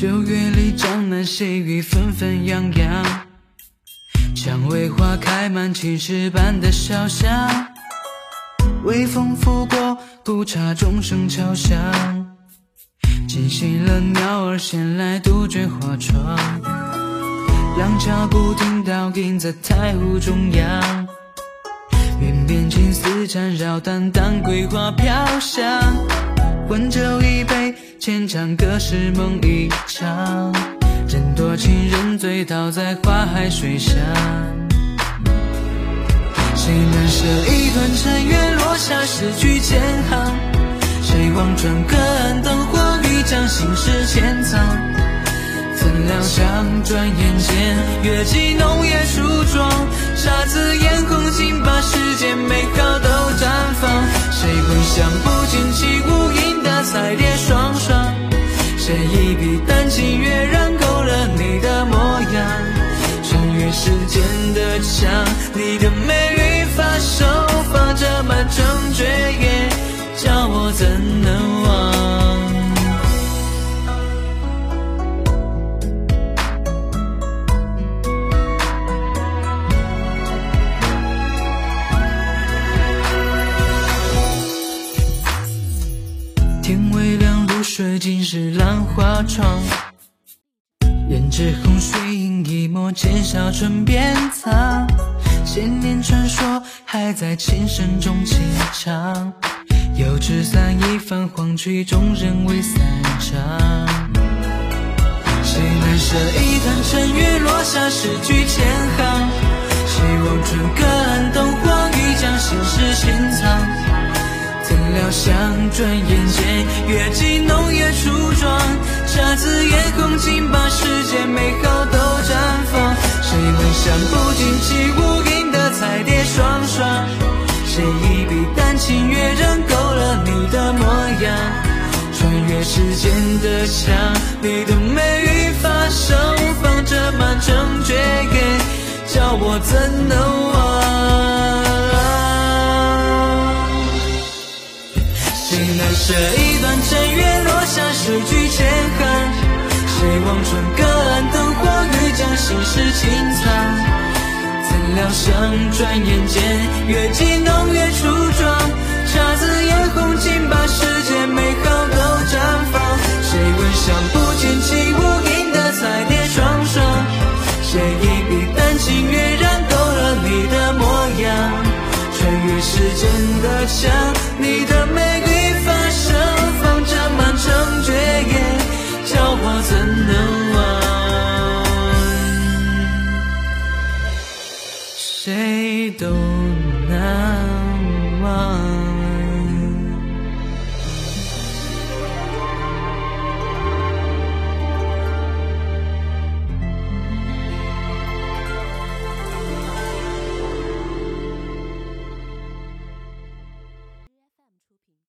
九月里，江南细雨纷纷扬扬，蔷薇花开满青石板的小巷，微风拂过，古刹钟声敲响，惊醒了鸟儿衔来杜鹃花窗，廊桥古亭倒映在太湖中央，云边青丝缠绕，淡淡桂花飘香。温酒一杯，浅唱歌是梦一场。人多情人醉，倒在花海水上。谁能舍一段尘缘，落下诗句千行？谁望穿隔岸灯火，欲将心事潜藏？怎料想转眼间，月季浓夜梳妆，姹紫写一笔丹青跃然勾勒你的模样？穿越时间的墙，你的美丽发手发着满城绝艳，叫我怎能天微亮，露水浸湿兰花窗，胭脂红水印一抹，浅笑唇边藏。千年传说还在琴声中轻唱，油纸伞一泛黄曲终人未散场。谁难舍一段尘缘，落下诗句千行？谁望穿隔岸灯火，欲将心事潜藏？像转眼间，月季浓叶初妆，姹紫嫣红，竟把世间美好都绽放。谁会想不尽起舞影的彩蝶双双？谁一笔丹青跃然勾勒你的模样？穿越时间的墙，你的美与发手放着满城绝艳，叫我怎能忘？这一段尘缘，落下诗句千行。谁望穿隔岸灯火，欲将心事轻藏？怎料想转眼间，月季浓月初妆，姹紫嫣红，竟把世间美好都绽放。谁闻香不见起舞影的彩蝶双双？谁一笔丹青跃然勾勒你的模样？穿越时间的墙，谁都难忘。